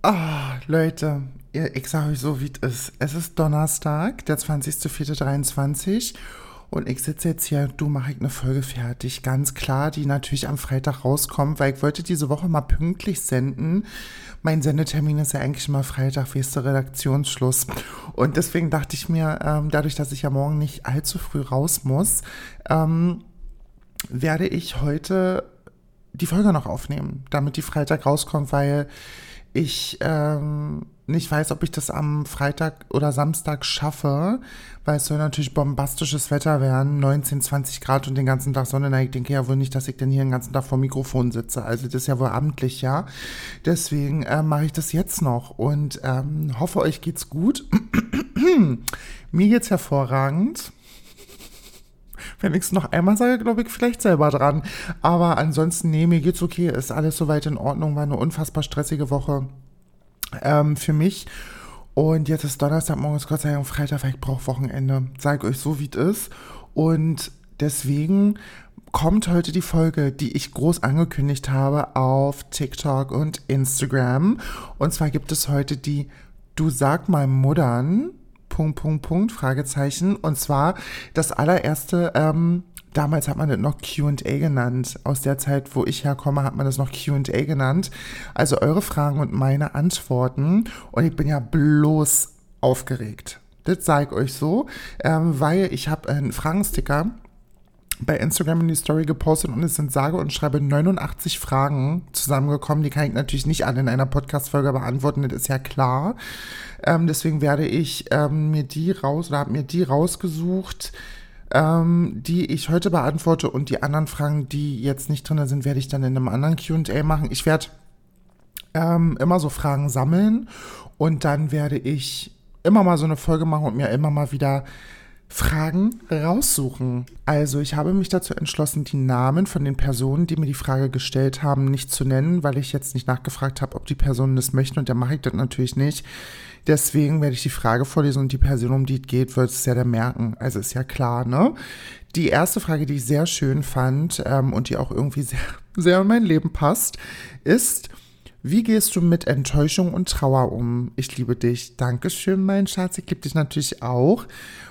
Ah, Leute, ich sage euch so, wie es ist. Es ist Donnerstag, der 20.04.23 und ich sitze jetzt hier, du mache ich eine Folge fertig, ganz klar, die natürlich am Freitag rauskommt, weil ich wollte diese Woche mal pünktlich senden. Mein Sendetermin ist ja eigentlich immer Freitag, wie ist der Redaktionsschluss. Und deswegen dachte ich mir, ähm, dadurch, dass ich ja morgen nicht allzu früh raus muss, ähm, werde ich heute die Folge noch aufnehmen, damit die Freitag rauskommt, weil ich ähm, nicht weiß, ob ich das am Freitag oder Samstag schaffe, weil es soll natürlich bombastisches Wetter werden, 19, 20 Grad und den ganzen Tag Sonne. Na, ich denke ja wohl nicht, dass ich denn hier den ganzen Tag vor Mikrofon sitze. Also das ist ja wohl amtlich, ja. Deswegen äh, mache ich das jetzt noch und ähm, hoffe, euch geht's gut. Mir geht's hervorragend. Wenn ich es noch einmal sage, glaube ich vielleicht selber dran. Aber ansonsten, nee, mir geht's okay. Ist alles soweit in Ordnung. War eine unfassbar stressige Woche ähm, für mich. Und jetzt ist Donnerstag, morgen ist Gott sei Dank Freitag, weil ich brauche Wochenende. Sag euch so, wie es ist. Und deswegen kommt heute die Folge, die ich groß angekündigt habe auf TikTok und Instagram. Und zwar gibt es heute die Du sag mal Muddern Punkt, Punkt, Punkt, Fragezeichen. Und zwar das allererste, ähm, damals hat man das noch QA genannt. Aus der Zeit, wo ich herkomme, hat man das noch QA genannt. Also eure Fragen und meine Antworten. Und ich bin ja bloß aufgeregt. Das sage ich euch so, ähm, weil ich habe einen Fragensticker bei Instagram in die Story gepostet und es sind sage und schreibe 89 Fragen zusammengekommen. Die kann ich natürlich nicht alle in einer Podcast-Folge beantworten, das ist ja klar. Ähm, deswegen werde ich ähm, mir die raus oder habe mir die rausgesucht, ähm, die ich heute beantworte und die anderen Fragen, die jetzt nicht drin sind, werde ich dann in einem anderen QA machen. Ich werde ähm, immer so Fragen sammeln und dann werde ich immer mal so eine Folge machen und mir immer mal wieder Fragen raussuchen. Also ich habe mich dazu entschlossen, die Namen von den Personen, die mir die Frage gestellt haben, nicht zu nennen, weil ich jetzt nicht nachgefragt habe, ob die Personen das möchten und dann mache ich das natürlich nicht. Deswegen werde ich die Frage vorlesen und die Person, um die es geht, wird es ja dann merken. Also ist ja klar, ne? Die erste Frage, die ich sehr schön fand ähm, und die auch irgendwie sehr, sehr in mein Leben passt, ist, wie gehst du mit Enttäuschung und Trauer um? Ich liebe dich. Dankeschön, mein Schatz. Ich liebe dich natürlich auch.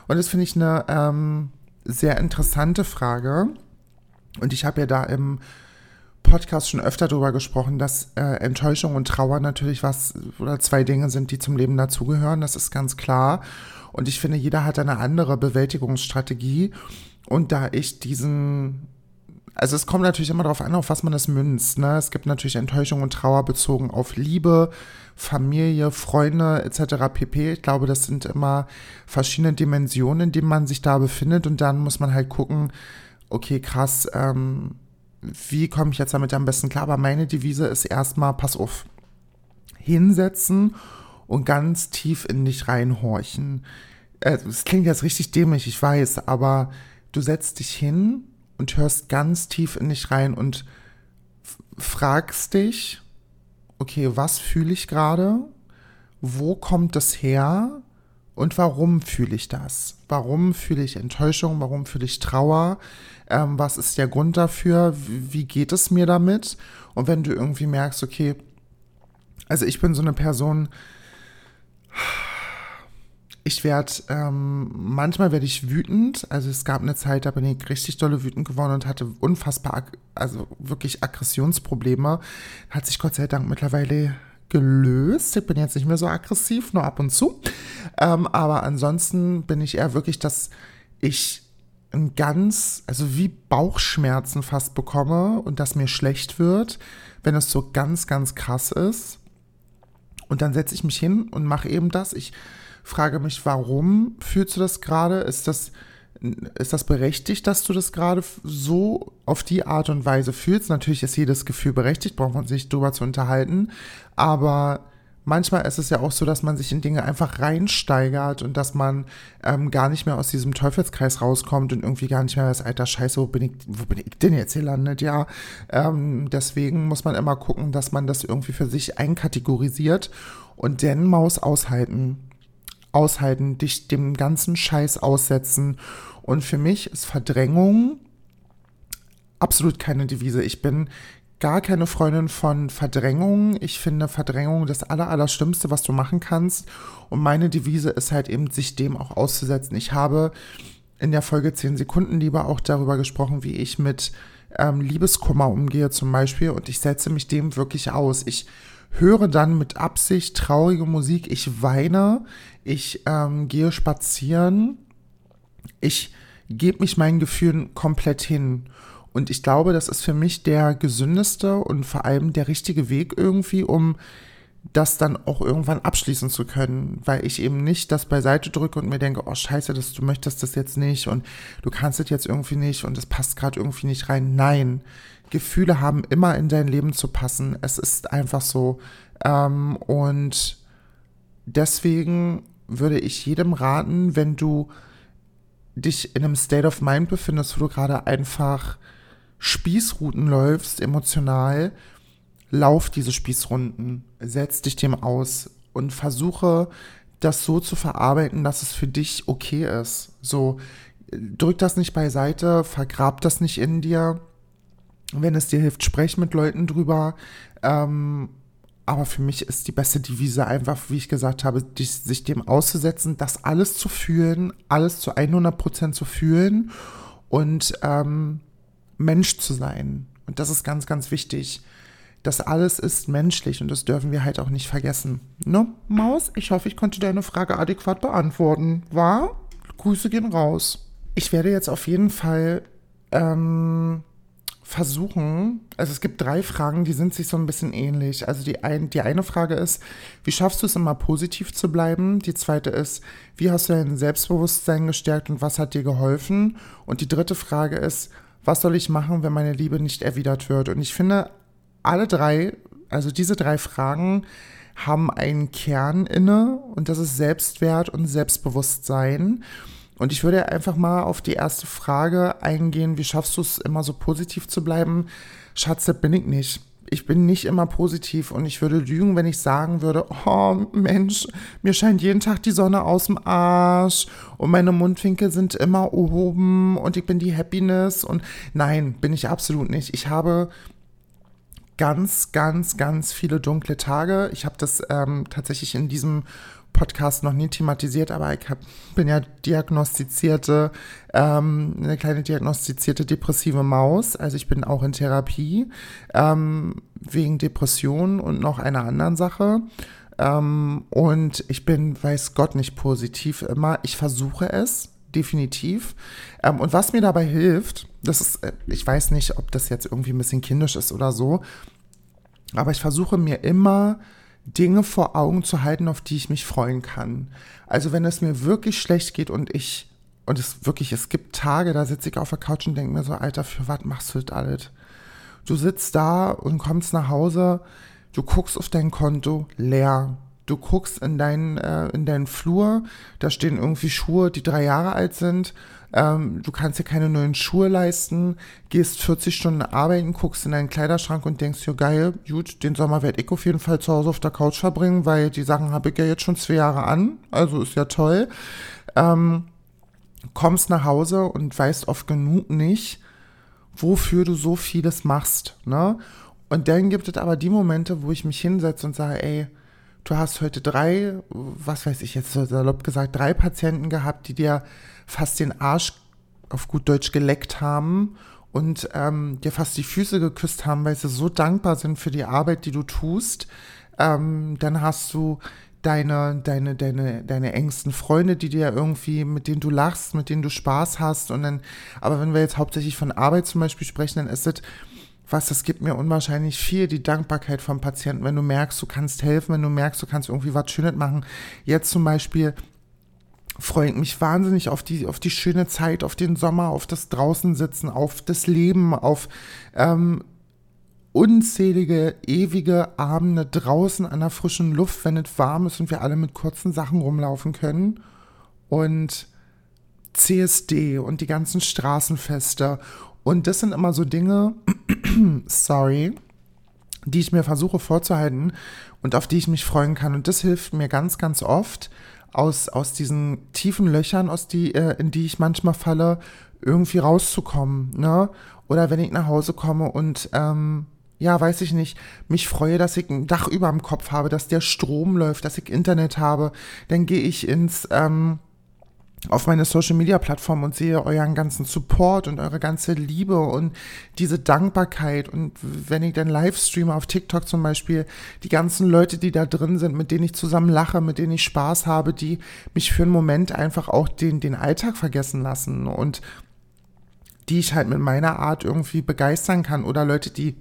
Und das finde ich eine ähm, sehr interessante Frage. Und ich habe ja da im Podcast schon öfter darüber gesprochen, dass äh, Enttäuschung und Trauer natürlich was oder zwei Dinge sind, die zum Leben dazugehören. Das ist ganz klar. Und ich finde, jeder hat eine andere Bewältigungsstrategie. Und da ich diesen also es kommt natürlich immer darauf an, auf was man das münzt. Ne? Es gibt natürlich Enttäuschung und Trauer bezogen auf Liebe, Familie, Freunde etc. pp. Ich glaube, das sind immer verschiedene Dimensionen, in denen man sich da befindet und dann muss man halt gucken, okay, krass, ähm, wie komme ich jetzt damit am besten klar? Aber meine Devise ist erstmal, pass auf, hinsetzen und ganz tief in dich reinhorchen. Es äh, klingt jetzt richtig dämlich, ich weiß, aber du setzt dich hin und hörst ganz tief in dich rein und fragst dich, okay, was fühle ich gerade? Wo kommt das her? Und warum fühle ich das? Warum fühle ich Enttäuschung? Warum fühle ich Trauer? Ähm, was ist der Grund dafür? Wie, wie geht es mir damit? Und wenn du irgendwie merkst, okay, also ich bin so eine Person, ich werde, ähm, manchmal werde ich wütend. Also es gab eine Zeit, da bin ich richtig dolle wütend geworden und hatte unfassbar, also wirklich Aggressionsprobleme. Hat sich Gott sei Dank mittlerweile gelöst. Ich bin jetzt nicht mehr so aggressiv, nur ab und zu. Ähm, aber ansonsten bin ich eher wirklich, dass ich ein ganz, also wie Bauchschmerzen fast bekomme und dass mir schlecht wird, wenn es so ganz, ganz krass ist. Und dann setze ich mich hin und mache eben das. Ich frage mich, warum fühlst du das gerade? Ist das, ist das berechtigt, dass du das gerade so auf die Art und Weise fühlst? Natürlich ist jedes Gefühl berechtigt, braucht man sich drüber zu unterhalten. Aber manchmal ist es ja auch so, dass man sich in Dinge einfach reinsteigert und dass man ähm, gar nicht mehr aus diesem Teufelskreis rauskommt und irgendwie gar nicht mehr weiß, alter Scheiße, wo bin ich, wo bin ich denn jetzt hier landet? Ja, ähm, deswegen muss man immer gucken, dass man das irgendwie für sich einkategorisiert und den Maus aushalten aushalten, dich dem ganzen Scheiß aussetzen. Und für mich ist Verdrängung absolut keine Devise. Ich bin gar keine Freundin von Verdrängung. Ich finde Verdrängung das Aller, Allerschlimmste, was du machen kannst. Und meine Devise ist halt eben, sich dem auch auszusetzen. Ich habe in der Folge 10 Sekunden lieber auch darüber gesprochen, wie ich mit ähm, Liebeskummer umgehe zum Beispiel. Und ich setze mich dem wirklich aus. Ich höre dann mit Absicht traurige Musik. Ich weine. Ich ähm, gehe spazieren. Ich gebe mich meinen Gefühlen komplett hin. Und ich glaube, das ist für mich der gesündeste und vor allem der richtige Weg irgendwie, um das dann auch irgendwann abschließen zu können, weil ich eben nicht das beiseite drücke und mir denke, oh scheiße, das, du möchtest das jetzt nicht und du kannst es jetzt irgendwie nicht und es passt gerade irgendwie nicht rein. Nein, Gefühle haben immer in dein Leben zu passen. Es ist einfach so. Ähm, und deswegen würde ich jedem raten, wenn du dich in einem State of Mind befindest, wo du gerade einfach Spießrunden läufst, emotional, lauf diese Spießrunden, setz dich dem aus und versuche das so zu verarbeiten, dass es für dich okay ist. So, drück das nicht beiseite, vergrab das nicht in dir. Wenn es dir hilft, sprech mit Leuten drüber. Ähm, aber für mich ist die beste Devise einfach, wie ich gesagt habe, sich dem auszusetzen, das alles zu fühlen, alles zu 100% zu fühlen und ähm, Mensch zu sein. Und das ist ganz, ganz wichtig. Das alles ist menschlich und das dürfen wir halt auch nicht vergessen. Ne, Maus? Ich hoffe, ich konnte deine Frage adäquat beantworten. War? Grüße gehen raus. Ich werde jetzt auf jeden Fall ähm, versuchen, also es gibt drei Fragen, die sind sich so ein bisschen ähnlich. Also die, ein, die eine Frage ist, wie schaffst du es immer positiv zu bleiben? Die zweite ist, wie hast du dein Selbstbewusstsein gestärkt und was hat dir geholfen? Und die dritte Frage ist, was soll ich machen, wenn meine Liebe nicht erwidert wird? Und ich finde, alle drei, also diese drei Fragen haben einen Kern inne und das ist Selbstwert und Selbstbewusstsein. Und ich würde einfach mal auf die erste Frage eingehen, wie schaffst du es immer so positiv zu bleiben? Schatz, das bin ich nicht. Ich bin nicht immer positiv und ich würde lügen, wenn ich sagen würde, oh Mensch, mir scheint jeden Tag die Sonne aus dem Arsch und meine Mundwinkel sind immer oben und ich bin die Happiness und nein, bin ich absolut nicht. Ich habe ganz, ganz, ganz viele dunkle Tage. Ich habe das ähm, tatsächlich in diesem Podcast noch nie thematisiert, aber ich hab, bin ja diagnostizierte, ähm, eine kleine diagnostizierte depressive Maus. Also ich bin auch in Therapie ähm, wegen Depressionen und noch einer anderen Sache. Ähm, und ich bin, weiß Gott, nicht positiv immer. Ich versuche es, definitiv. Ähm, und was mir dabei hilft, das ist, äh, ich weiß nicht, ob das jetzt irgendwie ein bisschen kindisch ist oder so, aber ich versuche mir immer Dinge vor Augen zu halten, auf die ich mich freuen kann. Also wenn es mir wirklich schlecht geht und ich, und es wirklich, es gibt Tage, da sitze ich auf der Couch und denke mir so, Alter, für was machst du das alles? Du sitzt da und kommst nach Hause, du guckst auf dein Konto, leer. Du guckst in deinen, äh, in deinen Flur, da stehen irgendwie Schuhe, die drei Jahre alt sind ähm, du kannst dir keine neuen Schuhe leisten, gehst 40 Stunden arbeiten, guckst in deinen Kleiderschrank und denkst dir, geil, gut, den Sommer werde ich auf jeden Fall zu Hause auf der Couch verbringen, weil die Sachen habe ich ja jetzt schon zwei Jahre an, also ist ja toll. Ähm, kommst nach Hause und weißt oft genug nicht, wofür du so vieles machst, ne? Und dann gibt es aber die Momente, wo ich mich hinsetze und sage, ey, du hast heute drei, was weiß ich jetzt salopp gesagt, drei Patienten gehabt, die dir fast den Arsch auf gut Deutsch geleckt haben und ähm, dir fast die Füße geküsst haben, weil sie so dankbar sind für die Arbeit, die du tust. Ähm, dann hast du deine, deine, deine, deine engsten Freunde, die dir irgendwie, mit denen du lachst, mit denen du Spaß hast. Und dann, aber wenn wir jetzt hauptsächlich von Arbeit zum Beispiel sprechen, dann ist es, was, das gibt mir unwahrscheinlich viel, die Dankbarkeit vom Patienten, wenn du merkst, du kannst helfen, wenn du merkst, du kannst irgendwie was Schönes machen. Jetzt zum Beispiel freue ich mich wahnsinnig auf die, auf die schöne Zeit, auf den Sommer, auf das Draußensitzen, auf das Leben, auf ähm, unzählige, ewige Abende draußen an der frischen Luft, wenn es warm ist und wir alle mit kurzen Sachen rumlaufen können. Und CSD und die ganzen Straßenfeste. Und das sind immer so Dinge, sorry, die ich mir versuche vorzuhalten und auf die ich mich freuen kann. Und das hilft mir ganz, ganz oft, aus, aus diesen tiefen Löchern, aus die, äh, in die ich manchmal falle, irgendwie rauszukommen. Ne? Oder wenn ich nach Hause komme und ähm, ja, weiß ich nicht, mich freue, dass ich ein Dach über dem Kopf habe, dass der Strom läuft, dass ich Internet habe, dann gehe ich ins, ähm, auf meine Social Media Plattform und sehe euren ganzen Support und eure ganze Liebe und diese Dankbarkeit. Und wenn ich dann live streame auf TikTok zum Beispiel, die ganzen Leute, die da drin sind, mit denen ich zusammen lache, mit denen ich Spaß habe, die mich für einen Moment einfach auch den, den Alltag vergessen lassen und die ich halt mit meiner Art irgendwie begeistern kann oder Leute, die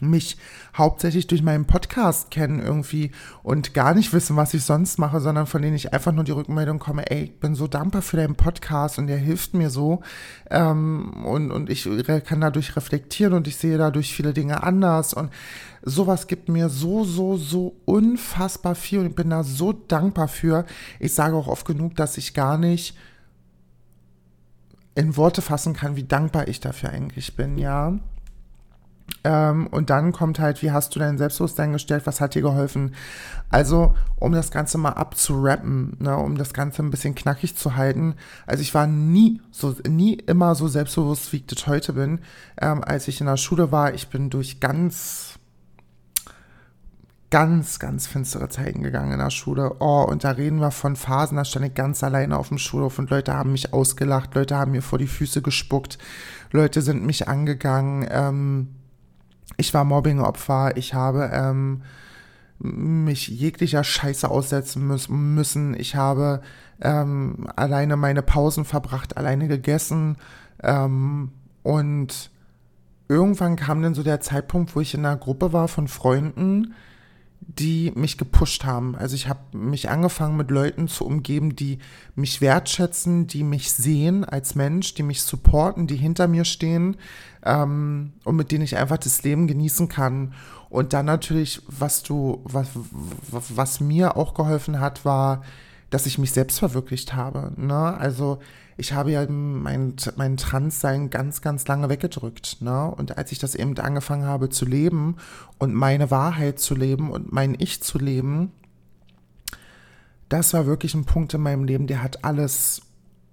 mich hauptsächlich durch meinen Podcast kennen irgendwie und gar nicht wissen, was ich sonst mache, sondern von denen ich einfach nur die Rückmeldung komme, ey, ich bin so dankbar für deinen Podcast und der hilft mir so ähm, und, und ich kann dadurch reflektieren und ich sehe dadurch viele Dinge anders und sowas gibt mir so, so, so unfassbar viel und ich bin da so dankbar für. Ich sage auch oft genug, dass ich gar nicht in Worte fassen kann, wie dankbar ich dafür eigentlich bin, ja. Ähm, und dann kommt halt, wie hast du dein Selbstbewusstsein gestellt, was hat dir geholfen? Also, um das Ganze mal abzurappen, ne, um das Ganze ein bisschen knackig zu halten. Also ich war nie so, nie immer so selbstbewusst, wie ich das heute bin. Ähm, als ich in der Schule war, ich bin durch ganz, ganz, ganz finstere Zeiten gegangen in der Schule. Oh, und da reden wir von Phasen, da stand ich ganz alleine auf dem Schulhof und Leute haben mich ausgelacht, Leute haben mir vor die Füße gespuckt, Leute sind mich angegangen, ähm, ich war Mobbingopfer, ich habe ähm, mich jeglicher Scheiße aussetzen müssen. Ich habe ähm, alleine meine Pausen verbracht, alleine gegessen. Ähm, und irgendwann kam dann so der Zeitpunkt, wo ich in einer Gruppe war von Freunden, die mich gepusht haben. Also ich habe mich angefangen mit Leuten zu umgeben, die mich wertschätzen, die mich sehen als Mensch, die mich supporten, die hinter mir stehen ähm, und mit denen ich einfach das Leben genießen kann. Und dann natürlich, was du, was, was mir auch geholfen hat, war, dass ich mich selbst verwirklicht habe. Ne? Also ich habe ja mein, mein Transsein ganz, ganz lange weggedrückt. Ne? Und als ich das eben angefangen habe zu leben und meine Wahrheit zu leben und mein Ich zu leben, das war wirklich ein Punkt in meinem Leben, der hat alles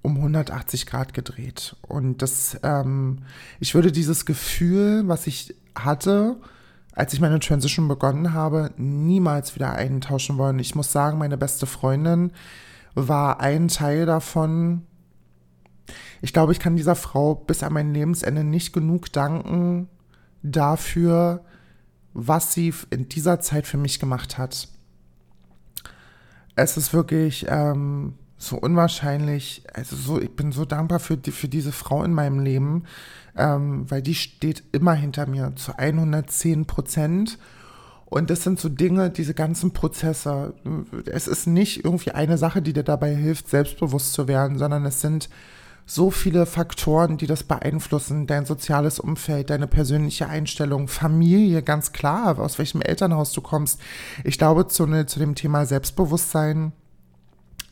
um 180 Grad gedreht. Und das, ähm, ich würde dieses Gefühl, was ich hatte, als ich meine Transition begonnen habe, niemals wieder eintauschen wollen. Ich muss sagen, meine beste Freundin war ein Teil davon, ich glaube, ich kann dieser Frau bis an mein Lebensende nicht genug danken dafür, was sie in dieser Zeit für mich gemacht hat. Es ist wirklich ähm, so unwahrscheinlich, also so, ich bin so dankbar für, die, für diese Frau in meinem Leben, ähm, weil die steht immer hinter mir zu 110 Prozent. Und das sind so Dinge, diese ganzen Prozesse. Es ist nicht irgendwie eine Sache, die dir dabei hilft, selbstbewusst zu werden, sondern es sind so viele Faktoren, die das beeinflussen. Dein soziales Umfeld, deine persönliche Einstellung, Familie, ganz klar, aus welchem Elternhaus du kommst. Ich glaube, zu, zu dem Thema Selbstbewusstsein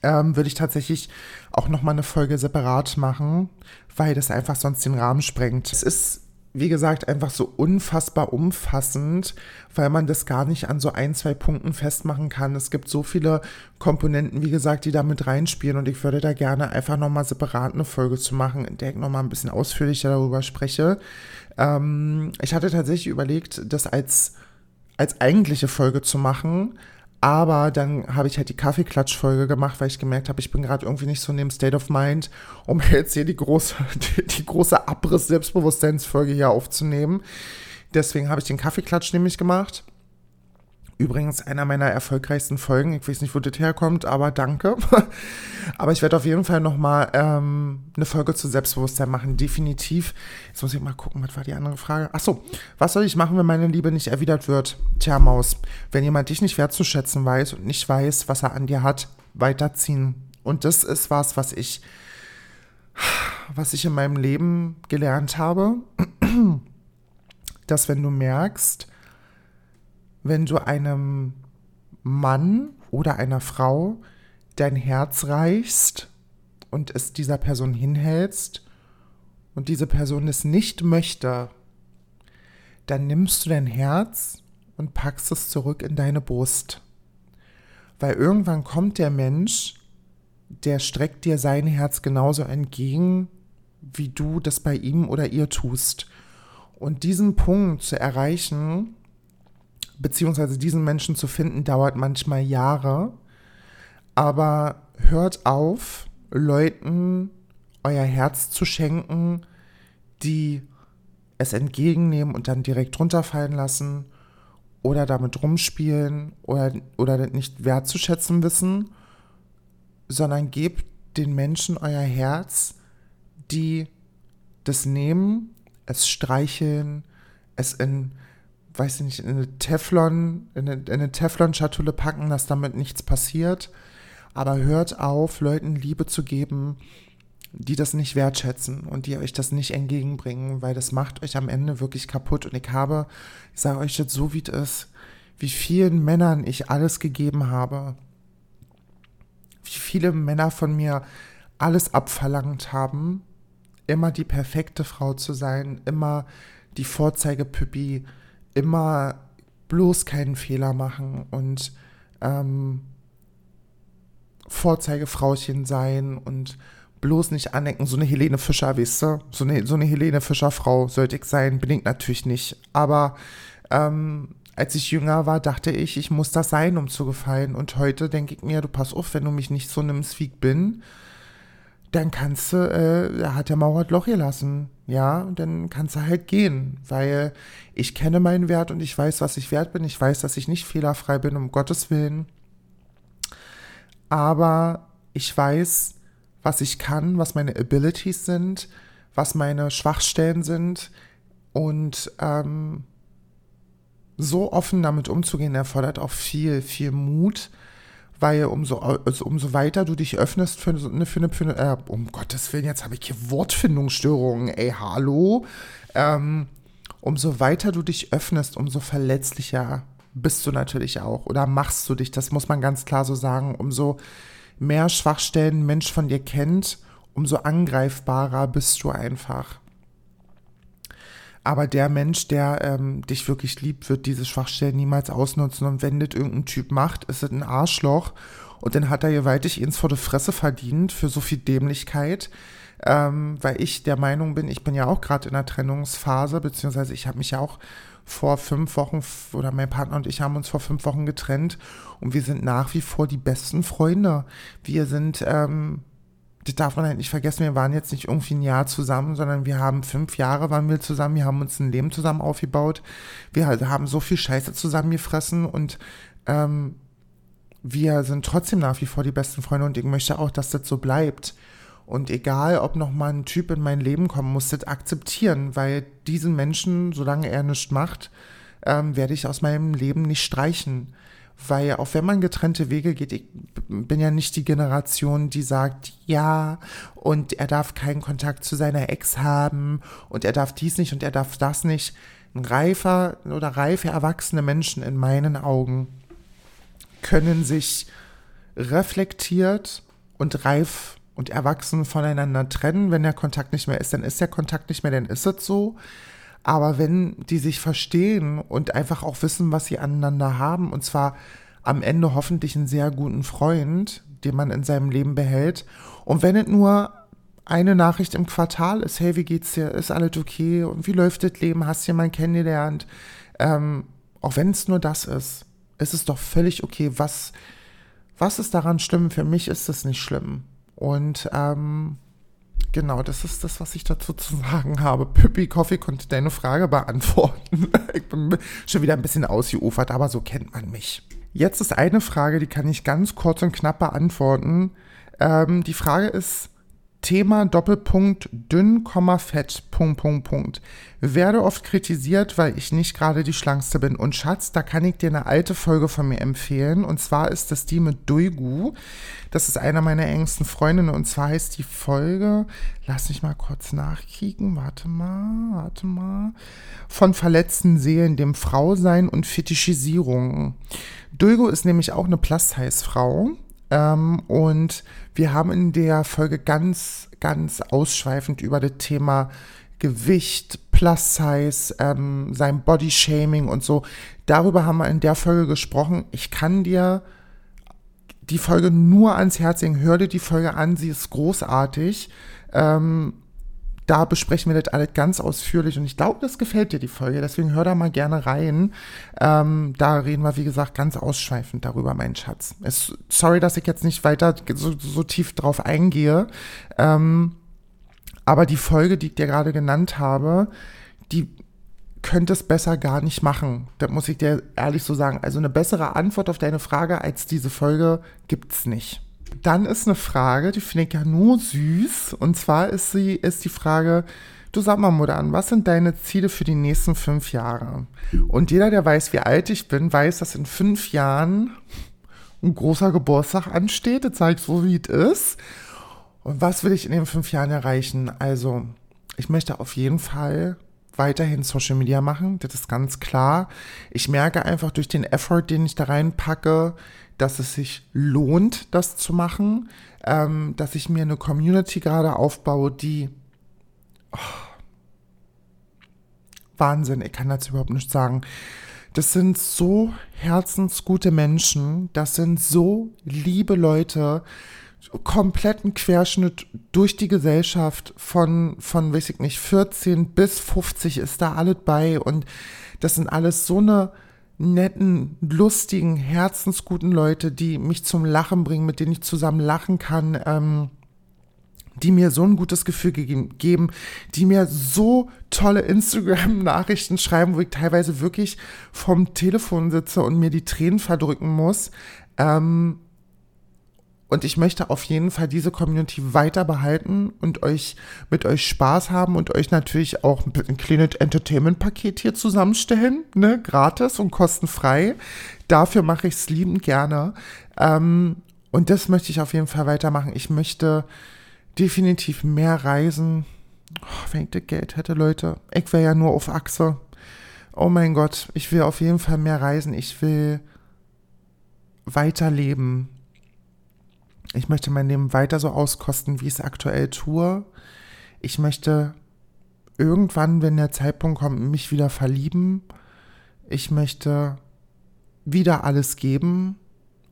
ähm, würde ich tatsächlich auch nochmal eine Folge separat machen, weil das einfach sonst den Rahmen sprengt. Es ist wie gesagt, einfach so unfassbar umfassend, weil man das gar nicht an so ein, zwei Punkten festmachen kann. Es gibt so viele Komponenten, wie gesagt, die da mit reinspielen und ich würde da gerne einfach nochmal separat eine Folge zu machen, in der ich nochmal ein bisschen ausführlicher darüber spreche. Ähm, ich hatte tatsächlich überlegt, das als, als eigentliche Folge zu machen, aber dann habe ich halt die Kaffeeklatsch-Folge gemacht, weil ich gemerkt habe, ich bin gerade irgendwie nicht so in dem State of Mind, um jetzt hier die große, die, die große Abriss-Selbstbewusstseinsfolge hier aufzunehmen. Deswegen habe ich den Kaffeeklatsch nämlich gemacht. Übrigens einer meiner erfolgreichsten Folgen. Ich weiß nicht, wo das herkommt, aber danke. aber ich werde auf jeden Fall nochmal ähm, eine Folge zu Selbstbewusstsein machen. Definitiv. Jetzt muss ich mal gucken, was war die andere Frage? Achso, was soll ich machen, wenn meine Liebe nicht erwidert wird? Tja, Maus, wenn jemand dich nicht wertzuschätzen weiß und nicht weiß, was er an dir hat, weiterziehen. Und das ist was, was ich, was ich in meinem Leben gelernt habe, dass wenn du merkst, wenn du einem Mann oder einer Frau dein Herz reichst und es dieser Person hinhältst und diese Person es nicht möchte, dann nimmst du dein Herz und packst es zurück in deine Brust. Weil irgendwann kommt der Mensch, der streckt dir sein Herz genauso entgegen, wie du das bei ihm oder ihr tust. Und diesen Punkt zu erreichen, beziehungsweise diesen Menschen zu finden, dauert manchmal Jahre. Aber hört auf, Leuten euer Herz zu schenken, die es entgegennehmen und dann direkt runterfallen lassen oder damit rumspielen oder, oder nicht wertzuschätzen wissen, sondern gebt den Menschen euer Herz, die das nehmen, es streicheln, es in, weiß ich nicht, in eine Teflon, in eine, in eine Teflon-Schatulle packen, dass damit nichts passiert. Aber hört auf, Leuten Liebe zu geben, die das nicht wertschätzen und die euch das nicht entgegenbringen, weil das macht euch am Ende wirklich kaputt. Und ich habe, ich sage euch jetzt so, wie es ist, wie vielen Männern ich alles gegeben habe, wie viele Männer von mir alles abverlangt haben, immer die perfekte Frau zu sein, immer die Vorzeigepüppi, immer bloß keinen Fehler machen und ähm, Vorzeigefrauchen sein und bloß nicht anecken. So eine Helene Fischer, weißt du? So eine, so eine Helene Fischer-Frau sollte ich sein, bin ich natürlich nicht. Aber ähm, als ich jünger war, dachte ich, ich muss das sein, um zu gefallen. Und heute denke ich mir, du pass auf, wenn du mich nicht so nimmst, wie ich bin, dann kannst du, äh, er hat der Mauer Loch gelassen, ja, dann kannst du halt gehen, weil ich kenne meinen Wert und ich weiß, was ich wert bin, ich weiß, dass ich nicht fehlerfrei bin, um Gottes Willen, aber ich weiß, was ich kann, was meine Abilities sind, was meine Schwachstellen sind. Und ähm, so offen damit umzugehen, erfordert auch viel, viel Mut, weil umso, also umso weiter du dich öffnest für, eine, für eine, für eine äh, um Gottes Willen, jetzt habe ich hier Wortfindungsstörungen, ey, hallo. Ähm, umso weiter du dich öffnest, umso verletzlicher bist du natürlich auch oder machst du dich, das muss man ganz klar so sagen, umso mehr Schwachstellen ein Mensch von dir kennt, umso angreifbarer bist du einfach. Aber der Mensch, der ähm, dich wirklich liebt, wird diese Schwachstellen niemals ausnutzen. Und wenn das irgendein Typ macht, ist es ein Arschloch. Und dann hat er gewaltig ins vor der Fresse verdient für so viel Dämlichkeit. Ähm, weil ich der Meinung bin, ich bin ja auch gerade in der Trennungsphase, beziehungsweise ich habe mich ja auch vor fünf Wochen, oder mein Partner und ich haben uns vor fünf Wochen getrennt und wir sind nach wie vor die besten Freunde. Wir sind ähm, das darf man halt nicht vergessen, wir waren jetzt nicht irgendwie ein Jahr zusammen, sondern wir haben fünf Jahre waren wir zusammen, wir haben uns ein Leben zusammen aufgebaut, wir haben so viel Scheiße zusammengefressen und ähm, wir sind trotzdem nach wie vor die besten Freunde und ich möchte auch, dass das so bleibt. Und egal, ob noch mal ein Typ in mein Leben kommen muss, das akzeptieren, weil diesen Menschen, solange er nichts macht, ähm, werde ich aus meinem Leben nicht streichen weil auch wenn man getrennte Wege geht, ich bin ja nicht die Generation, die sagt, ja, und er darf keinen Kontakt zu seiner Ex haben und er darf dies nicht und er darf das nicht. Ein reifer oder reife erwachsene Menschen in meinen Augen können sich reflektiert und reif und erwachsen voneinander trennen. Wenn der Kontakt nicht mehr ist, dann ist der Kontakt nicht mehr, dann ist es so. Aber wenn die sich verstehen und einfach auch wissen, was sie aneinander haben, und zwar am Ende hoffentlich einen sehr guten Freund, den man in seinem Leben behält, und wenn es nur eine Nachricht im Quartal ist, hey, wie geht's dir? Ist alles okay? Und wie läuft das Leben? Hast du jemanden kennengelernt? Ähm, auch wenn es nur das ist, ist es doch völlig okay. Was, was ist daran schlimm? Für mich ist es nicht schlimm. Und ähm, Genau, das ist das, was ich dazu zu sagen habe. Pippi Coffee konnte deine Frage beantworten. Ich bin schon wieder ein bisschen ausgeufert, aber so kennt man mich. Jetzt ist eine Frage, die kann ich ganz kurz und knapp beantworten. Ähm, die Frage ist, Thema Doppelpunkt dünn, fett, Punkt, Punkt, Punkt. Werde oft kritisiert, weil ich nicht gerade die schlankste bin. Und Schatz, da kann ich dir eine alte Folge von mir empfehlen. Und zwar ist das die mit Duigu. Das ist einer meiner engsten Freundinnen. Und zwar heißt die Folge, lass mich mal kurz nachkicken, warte mal, warte mal. Von verletzten Seelen, dem Frausein und Fetischisierung. Duigu ist nämlich auch eine Plus-Size-Frau ähm, und wir haben in der Folge ganz, ganz ausschweifend über das Thema Gewicht, Plus Size, ähm, sein Body Shaming und so. Darüber haben wir in der Folge gesprochen. Ich kann dir die Folge nur ans Herz legen. Hör dir die Folge an, sie ist großartig. Ähm, da besprechen wir das alles ganz ausführlich und ich glaube, das gefällt dir die Folge, deswegen hör da mal gerne rein. Ähm, da reden wir, wie gesagt, ganz ausschweifend darüber, mein Schatz. Es, sorry, dass ich jetzt nicht weiter so, so tief drauf eingehe, ähm, aber die Folge, die ich dir gerade genannt habe, die könnte es besser gar nicht machen. Da muss ich dir ehrlich so sagen. Also eine bessere Antwort auf deine Frage als diese Folge gibt es nicht. Dann ist eine Frage, die finde ich ja nur süß. Und zwar ist sie, ist die Frage, du sag mal, Mutter was sind deine Ziele für die nächsten fünf Jahre? Und jeder, der weiß, wie alt ich bin, weiß, dass in fünf Jahren ein großer Geburtstag ansteht. Das ich so, wie es ist. Und was will ich in den fünf Jahren erreichen? Also, ich möchte auf jeden Fall weiterhin Social Media machen, das ist ganz klar. Ich merke einfach durch den Effort, den ich da reinpacke, dass es sich lohnt, das zu machen, ähm, dass ich mir eine Community gerade aufbaue, die oh, Wahnsinn, ich kann dazu überhaupt nicht sagen. Das sind so herzensgute Menschen, das sind so liebe Leute, kompletten Querschnitt durch die Gesellschaft von, von, weiß ich nicht, 14 bis 50 ist da alles bei und das sind alles so eine netten, lustigen, herzensguten Leute, die mich zum Lachen bringen, mit denen ich zusammen lachen kann, ähm, die mir so ein gutes Gefühl ge geben, die mir so tolle Instagram-Nachrichten schreiben, wo ich teilweise wirklich vom Telefon sitze und mir die Tränen verdrücken muss. Ähm, und ich möchte auf jeden Fall diese Community weiter behalten und euch mit euch Spaß haben und euch natürlich auch ein kleines Entertainment-Paket hier zusammenstellen, ne, gratis und kostenfrei. Dafür mache ich es liebend gerne. Ähm, und das möchte ich auf jeden Fall weitermachen. Ich möchte definitiv mehr reisen. Oh, wenn ich das Geld hätte, Leute. Ich wäre ja nur auf Achse. Oh mein Gott, ich will auf jeden Fall mehr reisen. Ich will weiterleben ich möchte mein Leben weiter so auskosten, wie ich es aktuell tue. Ich möchte irgendwann, wenn der Zeitpunkt kommt, mich wieder verlieben. Ich möchte wieder alles geben.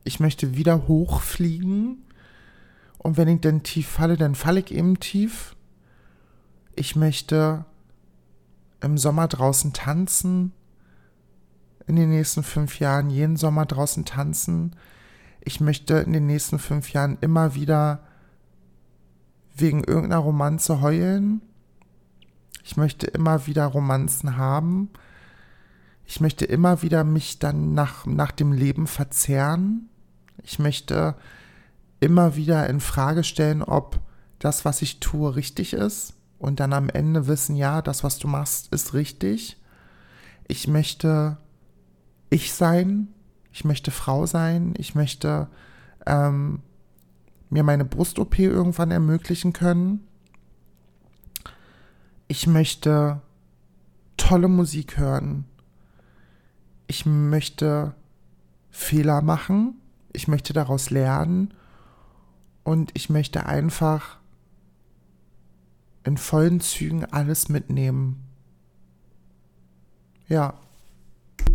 Ich möchte wieder hochfliegen. Und wenn ich dann tief falle, dann falle ich eben tief. Ich möchte im Sommer draußen tanzen. In den nächsten fünf Jahren jeden Sommer draußen tanzen ich möchte in den nächsten fünf Jahren immer wieder wegen irgendeiner Romanze heulen. Ich möchte immer wieder Romanzen haben. Ich möchte immer wieder mich dann nach, nach dem Leben verzehren. Ich möchte immer wieder in Frage stellen, ob das, was ich tue, richtig ist. Und dann am Ende wissen, ja, das, was du machst, ist richtig. Ich möchte ich sein ich möchte Frau sein, ich möchte ähm, mir meine Brust-OP irgendwann ermöglichen können. Ich möchte tolle Musik hören. Ich möchte Fehler machen. Ich möchte daraus lernen. Und ich möchte einfach in vollen Zügen alles mitnehmen. Ja.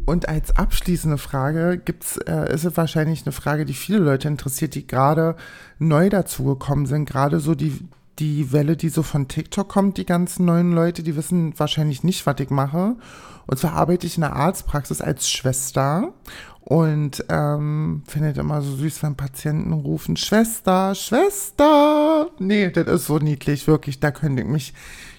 Und als abschließende Frage gibt's, äh, ist es wahrscheinlich eine Frage, die viele Leute interessiert, die gerade neu dazugekommen sind. Gerade so die, die Welle, die so von TikTok kommt, die ganzen neuen Leute, die wissen wahrscheinlich nicht, was ich mache. Und zwar arbeite ich in der Arztpraxis als Schwester und ähm, findet immer so süß, wenn Patienten rufen, Schwester, Schwester. Nee, das ist so niedlich, wirklich. Da könnte ich mich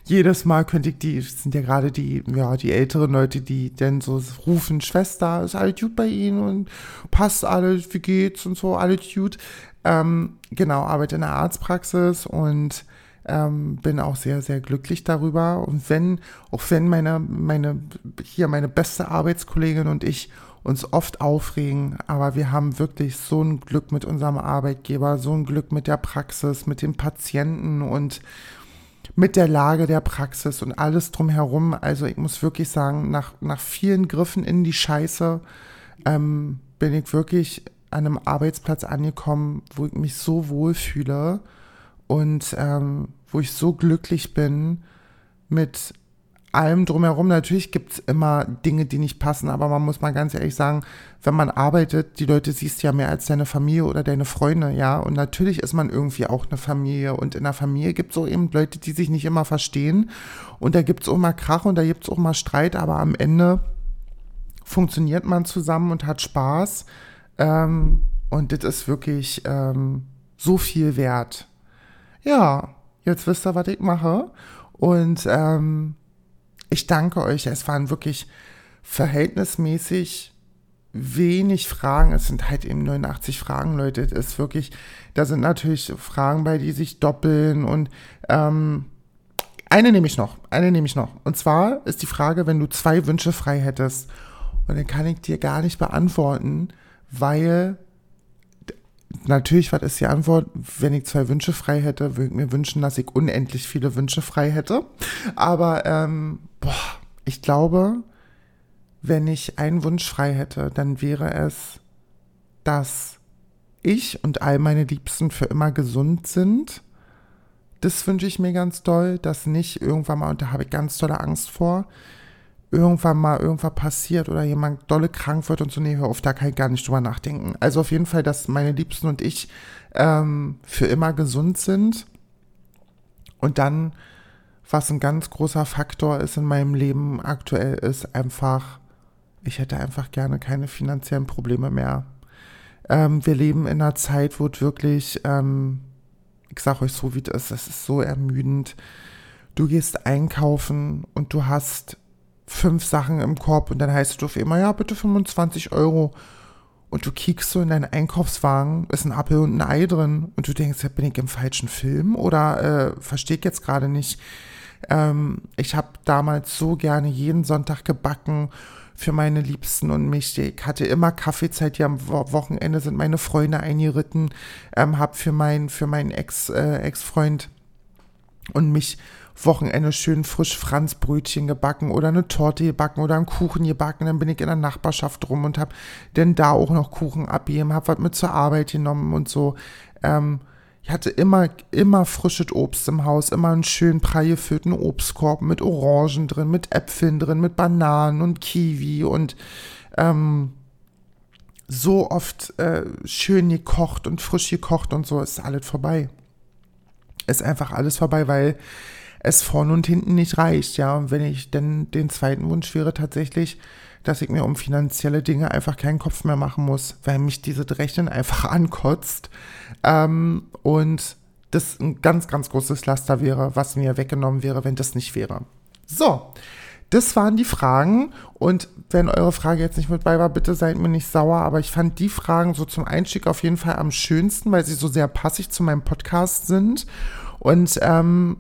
jedes Mal könnte ich die, sind ja gerade die, ja, die älteren Leute, die dann so rufen, Schwester, ist alles gut bei Ihnen und passt alles, wie geht's und so, alles gut. Ähm, genau, arbeite in der Arztpraxis und ähm, bin auch sehr, sehr glücklich darüber. Und wenn, auch wenn meine, meine, hier meine beste Arbeitskollegin und ich uns oft aufregen, aber wir haben wirklich so ein Glück mit unserem Arbeitgeber, so ein Glück mit der Praxis, mit den Patienten und mit der Lage der Praxis und alles drumherum. Also ich muss wirklich sagen, nach, nach vielen Griffen in die Scheiße ähm, bin ich wirklich an einem Arbeitsplatz angekommen, wo ich mich so wohl fühle und ähm, wo ich so glücklich bin mit allem drumherum. Natürlich gibt es immer Dinge, die nicht passen, aber man muss mal ganz ehrlich sagen, wenn man arbeitet, die Leute siehst ja mehr als deine Familie oder deine Freunde, ja. Und natürlich ist man irgendwie auch eine Familie. Und in der Familie gibt es auch eben Leute, die sich nicht immer verstehen. Und da gibt es auch mal Krach und da gibt es auch mal Streit, aber am Ende funktioniert man zusammen und hat Spaß. Ähm, und das ist wirklich ähm, so viel wert. Ja, jetzt wisst ihr, was ich mache. Und ähm, ich danke euch. Es waren wirklich verhältnismäßig wenig Fragen. Es sind halt eben 89 Fragen, Leute. Es ist wirklich, da sind natürlich Fragen bei, die sich doppeln und ähm, eine nehme ich noch, eine nehme ich noch. Und zwar ist die Frage, wenn du zwei Wünsche frei hättest. Und dann kann ich dir gar nicht beantworten, weil natürlich, was ist die Antwort? Wenn ich zwei Wünsche frei hätte, würde ich mir wünschen, dass ich unendlich viele Wünsche frei hätte. Aber ähm, boah, ich glaube, wenn ich einen Wunsch frei hätte, dann wäre es, dass ich und all meine Liebsten für immer gesund sind. Das wünsche ich mir ganz doll, dass nicht irgendwann mal, und da habe ich ganz tolle Angst vor, irgendwann mal irgendwas passiert oder jemand dolle krank wird und so, nee, hör auf, da kann ich gar nicht drüber nachdenken. Also auf jeden Fall, dass meine Liebsten und ich ähm, für immer gesund sind. Und dann, was ein ganz großer Faktor ist in meinem Leben aktuell, ist einfach, ich hätte einfach gerne keine finanziellen Probleme mehr. Ähm, wir leben in einer Zeit, wo es wirklich, ähm, ich sag euch so, wie es ist, es ist so ermüdend. Du gehst einkaufen und du hast fünf Sachen im Korb und dann heißt es auf immer, ja, bitte 25 Euro. Und du kiekst so in deinen Einkaufswagen, ist ein Apfel und ein Ei drin und du denkst, ja, bin ich im falschen Film oder äh, verstehe ich jetzt gerade nicht. Ähm, ich habe damals so gerne jeden Sonntag gebacken für meine Liebsten und mich. Ich hatte immer Kaffeezeit, hier am Wochenende sind meine Freunde eingeritten, ähm, habe für, mein, für meinen Ex, äh, Ex-Freund und mich Wochenende schön frisch Franzbrötchen gebacken oder eine Torte gebacken oder einen Kuchen gebacken. Dann bin ich in der Nachbarschaft rum und habe dann da auch noch Kuchen abgegeben, habe was mit zur Arbeit genommen und so. Ähm, ich hatte immer, immer frisches Obst im Haus, immer einen schön prall gefüllten Obstkorb mit Orangen drin, mit Äpfeln drin, mit Bananen und Kiwi und ähm, so oft äh, schön gekocht und frisch gekocht und so ist alles vorbei. Ist einfach alles vorbei, weil es vorne und hinten nicht reicht, ja. Und wenn ich denn den zweiten Wunsch wäre tatsächlich, dass ich mir um finanzielle Dinge einfach keinen Kopf mehr machen muss, weil mich diese Rechnen einfach ankotzt. Ähm, und das ein ganz, ganz großes Laster wäre, was mir weggenommen wäre, wenn das nicht wäre. So, das waren die Fragen. Und wenn eure Frage jetzt nicht mit bei war, bitte seid mir nicht sauer. Aber ich fand die Fragen so zum Einstieg auf jeden Fall am schönsten, weil sie so sehr passig zu meinem Podcast sind. Und ähm,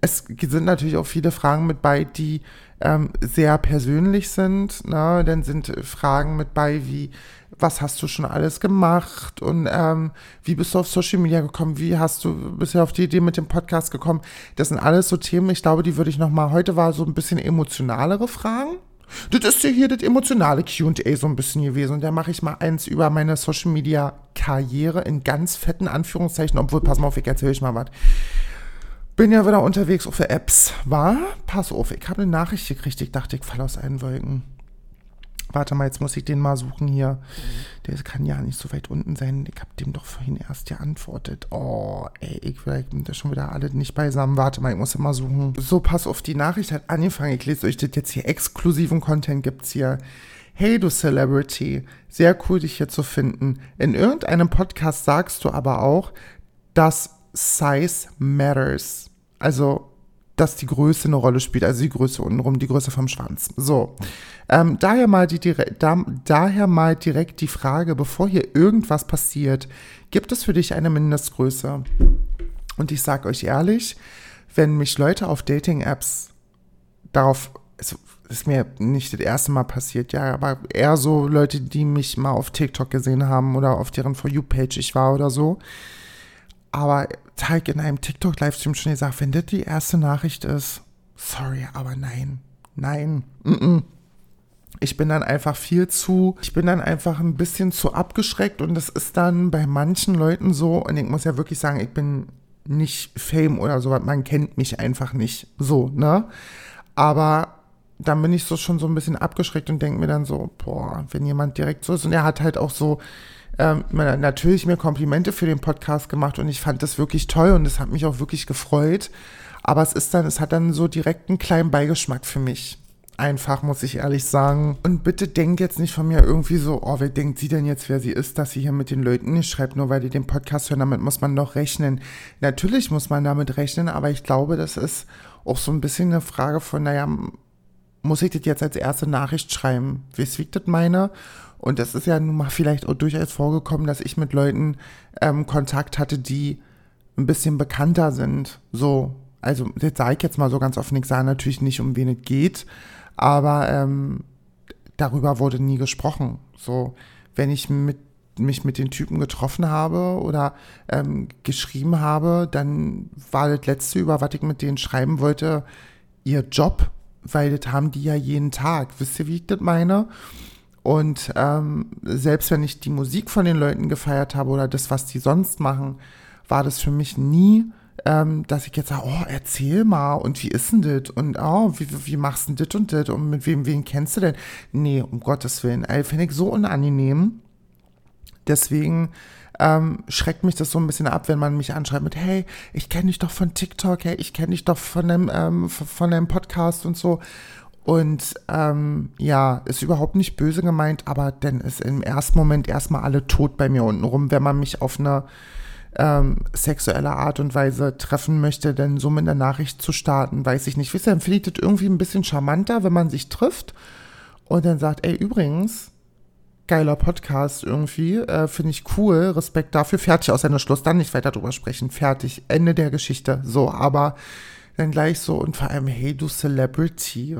es sind natürlich auch viele Fragen mit bei, die ähm, sehr persönlich sind. Ne? Dann sind Fragen mit bei wie, was hast du schon alles gemacht und ähm, wie bist du auf Social Media gekommen, wie hast du bisher auf die Idee mit dem Podcast gekommen. Das sind alles so Themen, ich glaube, die würde ich nochmal, heute war so ein bisschen emotionalere Fragen. Das ist ja hier das emotionale QA so ein bisschen gewesen. Und da mache ich mal eins über meine Social Media Karriere in ganz fetten Anführungszeichen, obwohl, pass mal auf, ich erzähle euch mal was bin ja wieder unterwegs auf der Apps. War? Pass auf, ich habe eine Nachricht gekriegt. Ich dachte, ich falle aus allen Wolken. Warte mal, jetzt muss ich den mal suchen hier. Der kann ja nicht so weit unten sein. Ich habe dem doch vorhin erst geantwortet. Oh, ey, ich will das schon wieder alle nicht beisammen. Warte mal, ich muss immer suchen. So, pass auf, die Nachricht hat angefangen. Ich lese euch das jetzt hier. Exklusiven Content gibt's hier. Hey, du Celebrity. Sehr cool, dich hier zu finden. In irgendeinem Podcast sagst du aber auch, dass Size matters. Also, dass die Größe eine Rolle spielt, also die Größe untenrum, die Größe vom Schwanz. So, ähm, daher, mal die, da, daher mal direkt die Frage, bevor hier irgendwas passiert, gibt es für dich eine Mindestgröße? Und ich sage euch ehrlich, wenn mich Leute auf Dating-Apps darauf, es ist mir nicht das erste Mal passiert, ja, aber eher so Leute, die mich mal auf TikTok gesehen haben oder auf deren For You-Page ich war oder so, aber Teig in einem TikTok-Livestream schon gesagt, wenn das die erste Nachricht ist, sorry, aber nein, nein, mm -mm. Ich bin dann einfach viel zu, ich bin dann einfach ein bisschen zu abgeschreckt und das ist dann bei manchen Leuten so, und ich muss ja wirklich sagen, ich bin nicht Fame oder sowas, man kennt mich einfach nicht so, ne? Aber dann bin ich so schon so ein bisschen abgeschreckt und denke mir dann so, boah, wenn jemand direkt so ist. Und er hat halt auch so ähm, natürlich mir Komplimente für den Podcast gemacht und ich fand das wirklich toll und es hat mich auch wirklich gefreut. Aber es ist dann, es hat dann so direkt einen kleinen Beigeschmack für mich. Einfach, muss ich ehrlich sagen. Und bitte denkt jetzt nicht von mir irgendwie so, oh, wer denkt sie denn jetzt, wer sie ist, dass sie hier mit den Leuten nicht schreibt, nur weil die den Podcast hören. Damit muss man doch rechnen. Natürlich muss man damit rechnen, aber ich glaube, das ist auch so ein bisschen eine Frage von, naja, muss ich das jetzt als erste Nachricht schreiben? Wie ich das meine? Und das ist ja nun mal vielleicht auch durchaus vorgekommen, dass ich mit Leuten ähm, Kontakt hatte, die ein bisschen bekannter sind. So, also jetzt sage ich jetzt mal so ganz offen, ich sage natürlich nicht, um wen es geht, aber ähm, darüber wurde nie gesprochen. So, wenn ich mit mich mit den Typen getroffen habe oder ähm, geschrieben habe, dann war das letzte, über was ich mit denen schreiben wollte, ihr Job weil das haben die ja jeden Tag. Wisst ihr, wie ich das meine? Und ähm, selbst wenn ich die Musik von den Leuten gefeiert habe oder das, was die sonst machen, war das für mich nie, ähm, dass ich jetzt sage, oh, erzähl mal und wie ist denn das und oh, wie, wie machst du denn das und das und mit wem, wen kennst du denn? Nee, um Gottes Willen. Ey, finde ich so unangenehm. Deswegen ähm, schreckt mich das so ein bisschen ab, wenn man mich anschreibt mit, hey, ich kenne dich doch von TikTok, hey, ich kenne dich doch von dem, ähm, von dem Podcast und so. Und ähm, ja, ist überhaupt nicht böse gemeint, aber dann ist im ersten Moment erstmal alle tot bei mir unten rum, wenn man mich auf eine ähm, sexuelle Art und Weise treffen möchte, denn so mit einer Nachricht zu starten, weiß ich nicht. Wisst ihr, dann finde ich das irgendwie ein bisschen charmanter, wenn man sich trifft und dann sagt, ey, übrigens, geiler Podcast irgendwie. Äh, Finde ich cool. Respekt dafür. Fertig aus Ende Schluss. Dann nicht weiter drüber sprechen. Fertig. Ende der Geschichte. So, aber dann gleich so und vor allem, hey, du Celebrity.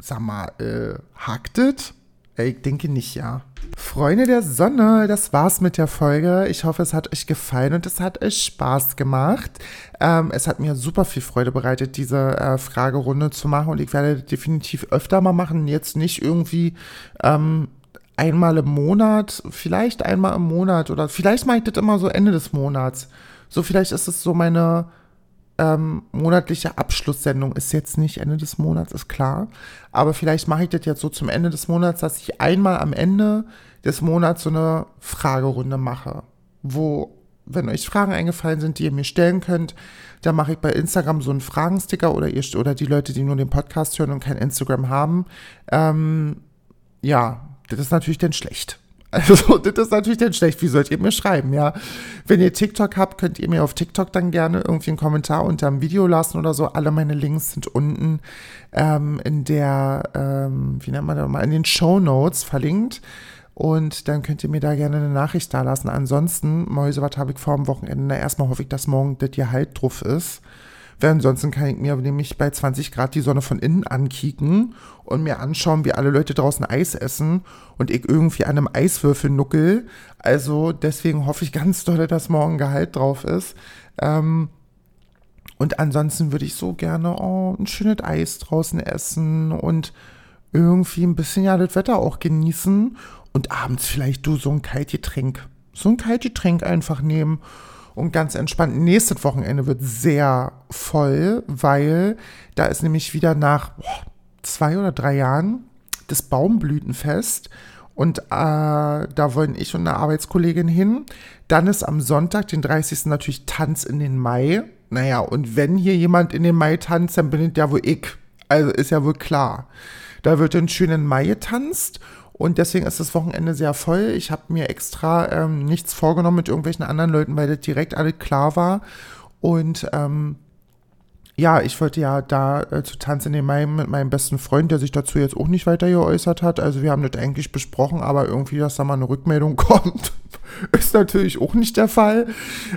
Sag mal, äh, hakt it? Ich denke nicht, ja. Freunde der Sonne, das war's mit der Folge. Ich hoffe, es hat euch gefallen und es hat euch Spaß gemacht. Ähm, es hat mir super viel Freude bereitet, diese äh, Fragerunde zu machen und ich werde definitiv öfter mal machen. Jetzt nicht irgendwie ähm, einmal im Monat, vielleicht einmal im Monat oder vielleicht mache ich das immer so Ende des Monats. So vielleicht ist es so meine ähm, monatliche Abschlusssendung. Ist jetzt nicht Ende des Monats, ist klar. Aber vielleicht mache ich das jetzt so zum Ende des Monats, dass ich einmal am Ende des Monats so eine Fragerunde mache, wo wenn euch Fragen eingefallen sind, die ihr mir stellen könnt, dann mache ich bei Instagram so einen Fragensticker oder ihr oder die Leute, die nur den Podcast hören und kein Instagram haben. Ähm, ja, das ist natürlich dann schlecht. Also, das ist natürlich dann schlecht. Wie sollt ihr mir schreiben, ja? Wenn ihr TikTok habt, könnt ihr mir auf TikTok dann gerne irgendwie einen Kommentar unter dem Video lassen oder so. Alle meine Links sind unten ähm, in der, ähm, wie nennt man das mal, in den Show Notes verlinkt. Und dann könnt ihr mir da gerne eine Nachricht da lassen. Ansonsten, Mäuse, was habe ich vor am Wochenende? Erstmal hoffe ich, dass morgen das hier halt drauf ist. Weil ansonsten kann ich mir nämlich bei 20 Grad die Sonne von innen ankicken und mir anschauen, wie alle Leute draußen Eis essen und ich irgendwie an einem Eiswürfel nuckel. Also deswegen hoffe ich ganz doll, dass morgen Gehalt drauf ist. Ähm, und ansonsten würde ich so gerne oh, ein schönes Eis draußen essen und irgendwie ein bisschen ja das Wetter auch genießen und abends vielleicht du so ein Kaltgetränk, so ein Kaltgetränk einfach nehmen und ganz entspannt. Nächstes Wochenende wird sehr voll, weil da ist nämlich wieder nach boah, zwei oder drei Jahren das Baumblütenfest. Und äh, da wollen ich und eine Arbeitskollegin hin. Dann ist am Sonntag, den 30. natürlich Tanz in den Mai. Naja, und wenn hier jemand in den Mai tanzt, dann bin ich ja wohl ich. Also ist ja wohl klar. Da wird ein schönen Mai getanzt und deswegen ist das Wochenende sehr voll. Ich habe mir extra ähm, nichts vorgenommen mit irgendwelchen anderen Leuten, weil das direkt alles klar war. Und ähm, ja, ich wollte ja da äh, zu Tanz in den Mai mit meinem besten Freund, der sich dazu jetzt auch nicht weiter geäußert hat. Also wir haben das eigentlich besprochen, aber irgendwie, dass da mal eine Rückmeldung kommt, ist natürlich auch nicht der Fall.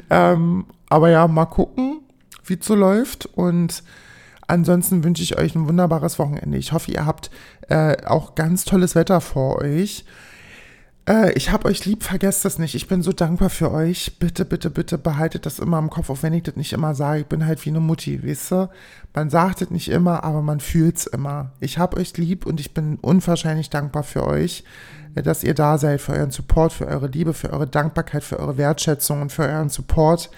Ähm, aber ja, mal gucken, wie es so läuft. Und Ansonsten wünsche ich euch ein wunderbares Wochenende. Ich hoffe, ihr habt äh, auch ganz tolles Wetter vor euch. Äh, ich habe euch lieb, vergesst das nicht. Ich bin so dankbar für euch. Bitte, bitte, bitte behaltet das immer im Kopf, auch wenn ich das nicht immer sage. Ich bin halt wie eine Mutti, wisst ihr? Man sagt es nicht immer, aber man fühlt es immer. Ich habe euch lieb und ich bin unwahrscheinlich dankbar für euch, äh, dass ihr da seid, für euren Support, für eure Liebe, für eure Dankbarkeit, für eure Wertschätzung und für euren Support.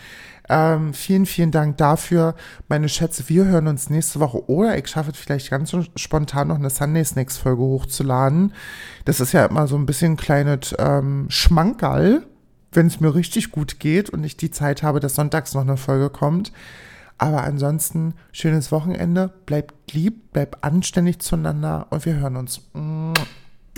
Ähm, vielen, vielen Dank dafür. Meine Schätze, wir hören uns nächste Woche oder ich schaffe es vielleicht ganz spontan noch eine Sunday Snacks Folge hochzuladen. Das ist ja immer so ein bisschen ein kleines ähm, Schmankerl, wenn es mir richtig gut geht und ich die Zeit habe, dass sonntags noch eine Folge kommt. Aber ansonsten schönes Wochenende, bleibt lieb, bleibt anständig zueinander und wir hören uns.